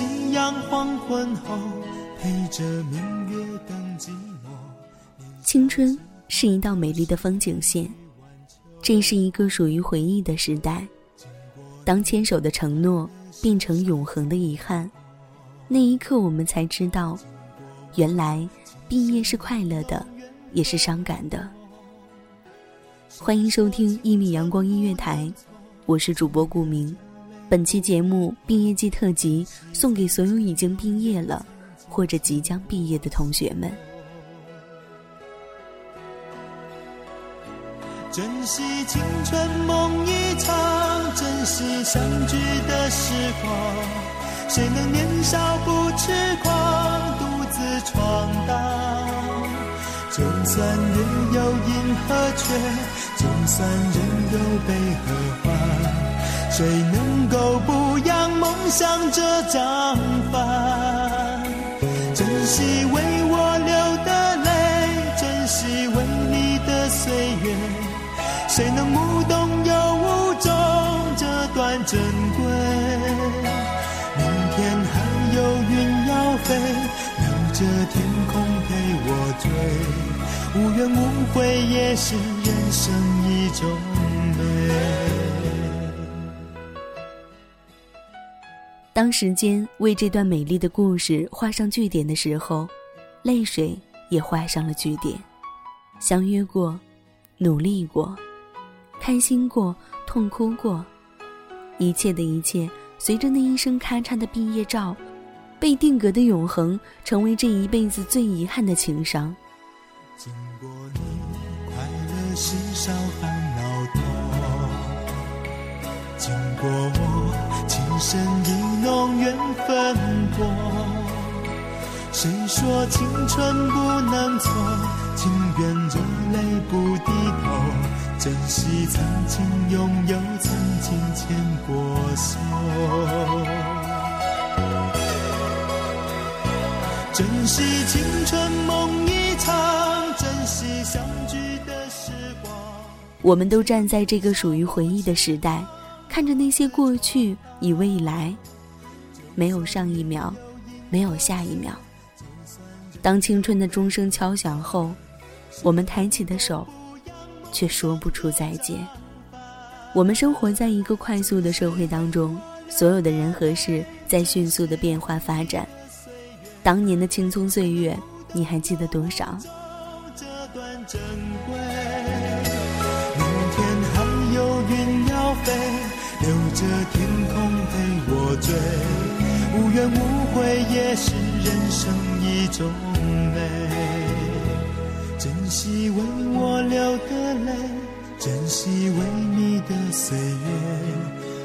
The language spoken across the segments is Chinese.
夕阳黄昏后，陪着明月等寂寞。青春是一道美丽的风景线，这是一个属于回忆的时代。当牵手的承诺变成永恒的遗憾，那一刻我们才知道，原来毕业是快乐的，也是伤感的。欢迎收听一米阳光音乐台，我是主播顾明。本期节目毕业季特辑送给所有已经毕业了或者即将毕业的同学们。珍惜青春梦一场，珍惜相聚的时光。谁能年少不痴狂，独自闯荡？就算人有阴和缺，就算人有悲和欢，谁能够不扬梦想这张帆？珍惜为我流的泪，珍惜为你的岁月。谁能无动又无衷这段珍贵？明天还有云要飞，留着天空陪我追。无怨无悔也是人生一种美。当时间为这段美丽的故事画上句点的时候，泪水也画上了句点。相约过，努力过，开心过，痛哭过，一切的一切，随着那一声咔嚓的毕业照，被定格的永恒，成为这一辈子最遗憾的情伤。经过你，快乐是少烦恼多。经过我，情深意浓缘分薄。谁说青春不能错？情愿热泪不低头。珍惜曾经拥有，曾经牵过手。珍惜青春梦一场，珍惜相聚的时光。我们都站在这个属于回忆的时代，看着那些过去与未来，没有上一秒，没有下一秒。当青春的钟声敲响后，我们抬起的手，却说不出再见。我们生活在一个快速的社会当中，所有的人和事在迅速的变化发展。当年的青葱岁月，你还记得多少？飞，留着天空陪我追。无怨无悔也是人生一种美。珍惜为我流的泪，珍惜为你的岁月，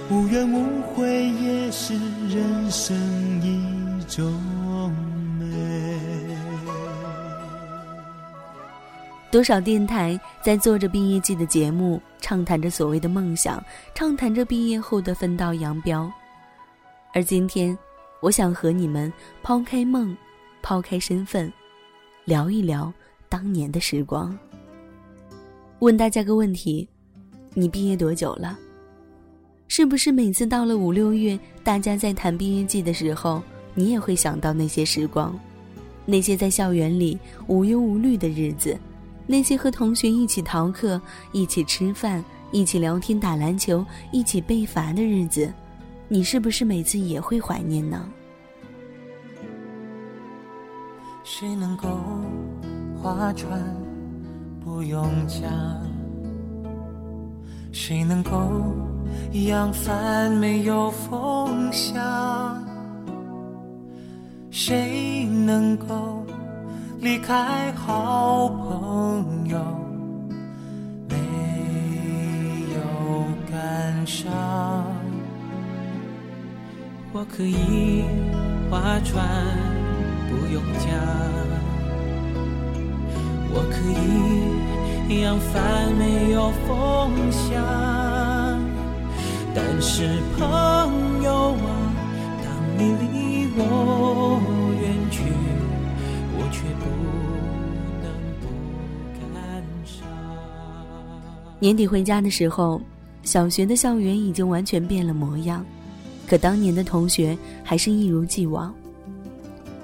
无怨无悔也是人生一种多少电台在做着毕业季的节目，畅谈着所谓的梦想，畅谈着毕业后的分道扬镳。而今天，我想和你们抛开梦，抛开身份，聊一聊当年的时光。问大家个问题：你毕业多久了？是不是每次到了五六月，大家在谈毕业季的时候，你也会想到那些时光，那些在校园里无忧无虑的日子？那些和同学一起逃课、一起吃饭、一起聊天、打篮球、一起被罚的日子，你是不是每次也会怀念呢？谁能够划船不用桨？谁能够扬帆没有风向？谁能够？离开好朋友，没有感伤。我可以划船，不用桨。我可以扬帆，没有风向。但是朋友啊，当你离我年底回家的时候，小学的校园已经完全变了模样，可当年的同学还是一如既往。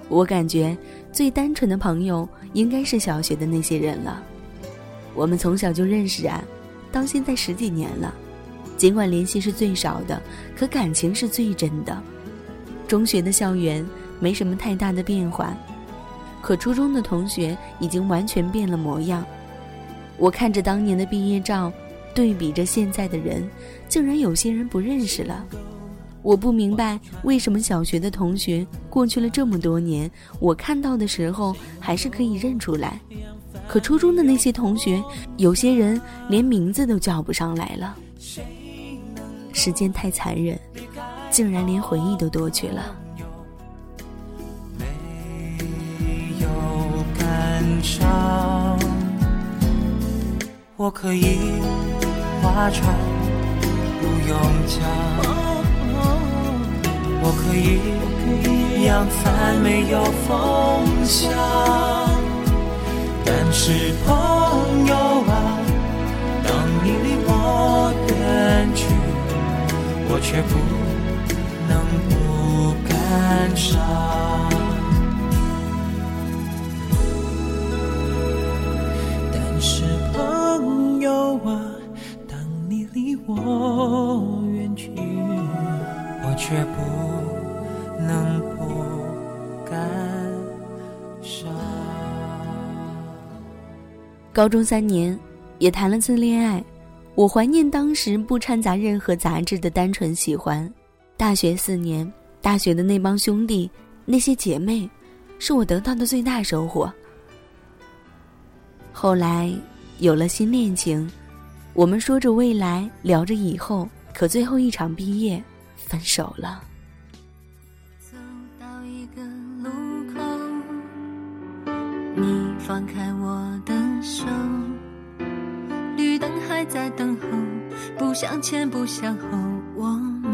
我感觉最单纯的朋友应该是小学的那些人了。我们从小就认识啊，到现在十几年了，尽管联系是最少的，可感情是最真的。中学的校园没什么太大的变化，可初中的同学已经完全变了模样。我看着当年的毕业照，对比着现在的人，竟然有些人不认识了。我不明白为什么小学的同学过去了这么多年，我看到的时候还是可以认出来，可初中的那些同学，有些人连名字都叫不上来了。时间太残忍，竟然连回忆都夺去了。没有感伤。我可以划船，不用桨。我可以扬帆，没有风向。但是朋友啊，当你离我远去，我却不能不感伤。当你离我远去，我却不能不感伤。高中三年，也谈了次恋爱，我怀念当时不掺杂任何杂质的单纯喜欢。大学四年，大学的那帮兄弟，那些姐妹，是我得到的最大收获。后来有了新恋情，我们说着未来，聊着以后，可最后一场毕业，分手了。走到一个路口，你放开我的手，绿灯还在等候，不向前不向后，我们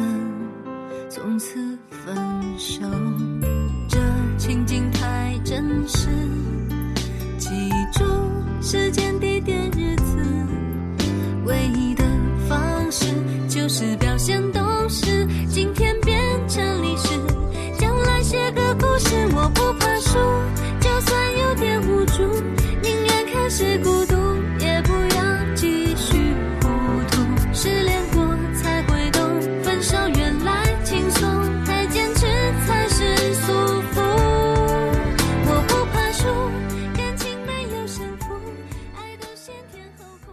从此分手。这情景太真实，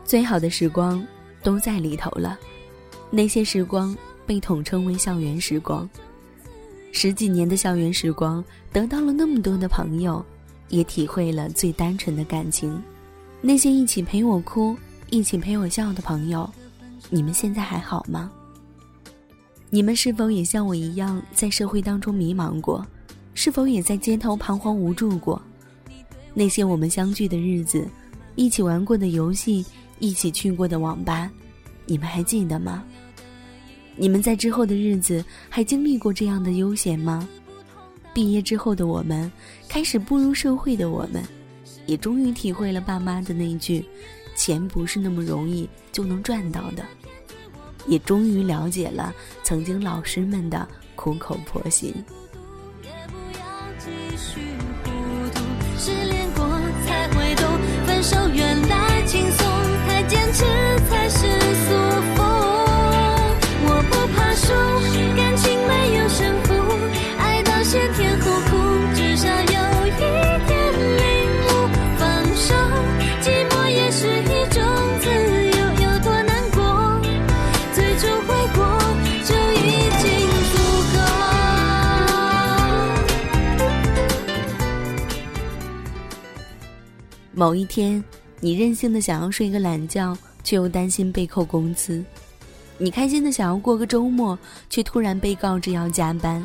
最好的时光都在里头了，那些时光被统称为校园时光。十几年的校园时光，得到了那么多的朋友，也体会了最单纯的感情。那些一起陪我哭、一起陪我笑的朋友，你们现在还好吗？你们是否也像我一样，在社会当中迷茫过？是否也在街头彷徨无助过？那些我们相聚的日子，一起玩过的游戏，一起去过的网吧，你们还记得吗？你们在之后的日子还经历过这样的悠闲吗？毕业之后的我们，开始步入社会的我们。也终于体会了爸妈的那一句“钱不是那么容易就能赚到的”，也终于了解了曾经老师们的苦口婆心。某一天，你任性的想要睡个懒觉，却又担心被扣工资；你开心的想要过个周末，却突然被告知要加班；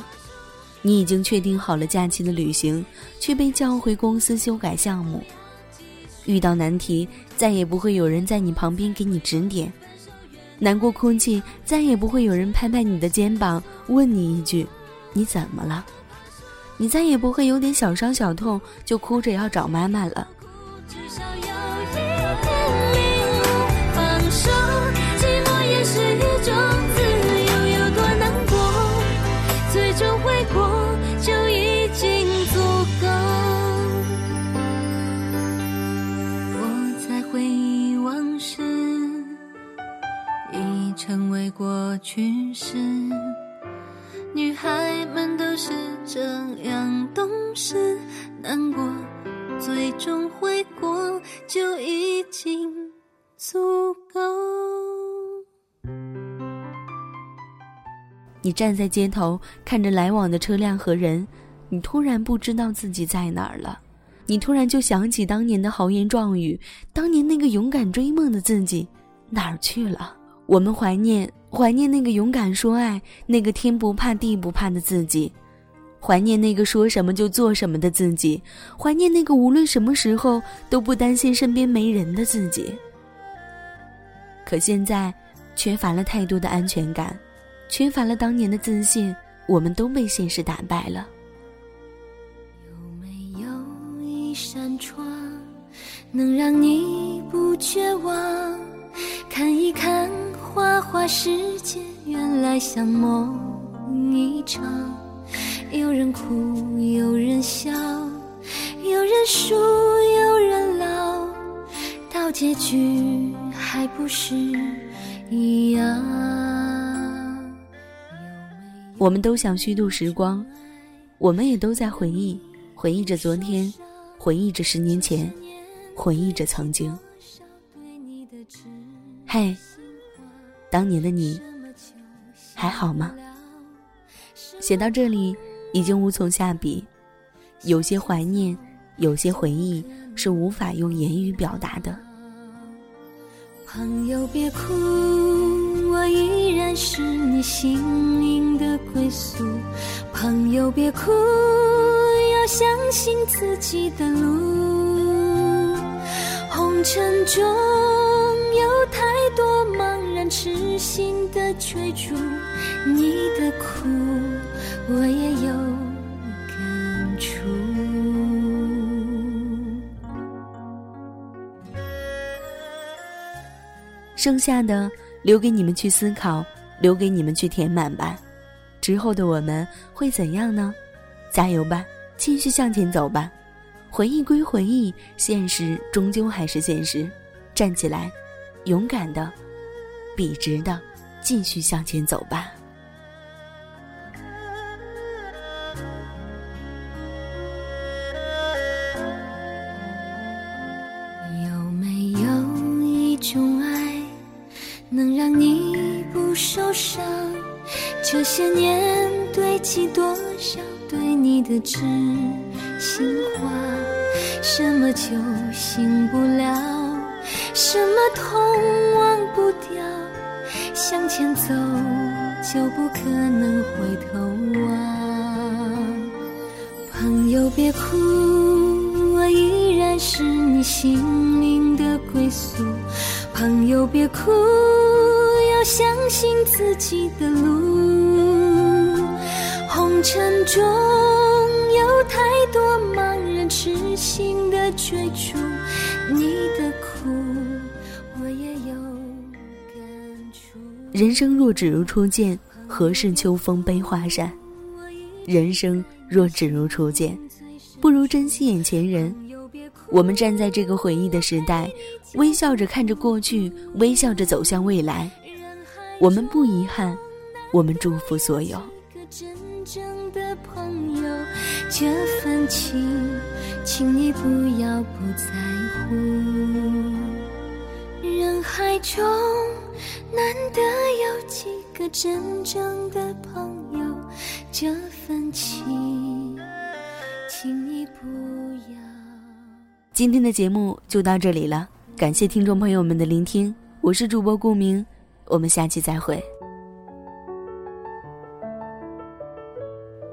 你已经确定好了假期的旅行，却被叫回公司修改项目。遇到难题，再也不会有人在你旁边给你指点；难过哭泣，再也不会有人拍拍你的肩膀，问你一句：“你怎么了？”你再也不会有点小伤小痛就哭着要找妈妈了。至少有一天领悟放手寂寞也是一种自由有多难过最终会过就已经足够。我在回忆往事已成为过去。你站在街头，看着来往的车辆和人，你突然不知道自己在哪儿了。你突然就想起当年的豪言壮语，当年那个勇敢追梦的自己哪儿去了？我们怀念，怀念那个勇敢说爱、那个天不怕地不怕的自己。怀念那个说什么就做什么的自己，怀念那个无论什么时候都不担心身边没人的自己。可现在，缺乏了太多的安全感，缺乏了当年的自信，我们都被现实打败了。有没有一扇窗，能让你不绝望？看一看花花世界，原来像梦一场。有人哭，有人笑，有人输，有人老，到结局还不是一样。我们都想虚度时光，我们也都在回忆，回忆着昨天，回忆着十年前，回忆着曾经。嘿，当年的你还好吗？写到这里。已经无从下笔，有些怀念，有些回忆是无法用言语表达的。朋友别哭，我依然是你心灵的归宿。朋友别哭，要相信自己的路。红尘中有太多茫然痴心的追逐，你的苦。我也有感触。剩下的留给你们去思考，留给你们去填满吧。之后的我们会怎样呢？加油吧，继续向前走吧。回忆归回忆，现实终究还是现实。站起来，勇敢的，笔直的，继续向前走吧。有没有一种爱，能让你不受伤这些年堆积多少对你的知心话，什么酒醒不了，什么痛忘不掉，向前走就不可能回头望。朋友别哭，我依然是你心灵的归宿。朋友别哭，要相信自己的路。红尘中有太多盲人痴心的追逐，你的苦我也有感触。人生若只如初见，何事秋风悲画扇？人生若只如初见，不如珍惜眼前人。我们站在这个回忆的时代，微笑着看着过去，微笑着走向未来。我们不遗憾，我们祝福所有。的朋友，这份情，请你不要不在乎。人海中难得有几个真正的朋友，这份情，请你不要。今天的节目就到这里了，感谢听众朋友们的聆听，我是主播顾明，我们下期再会。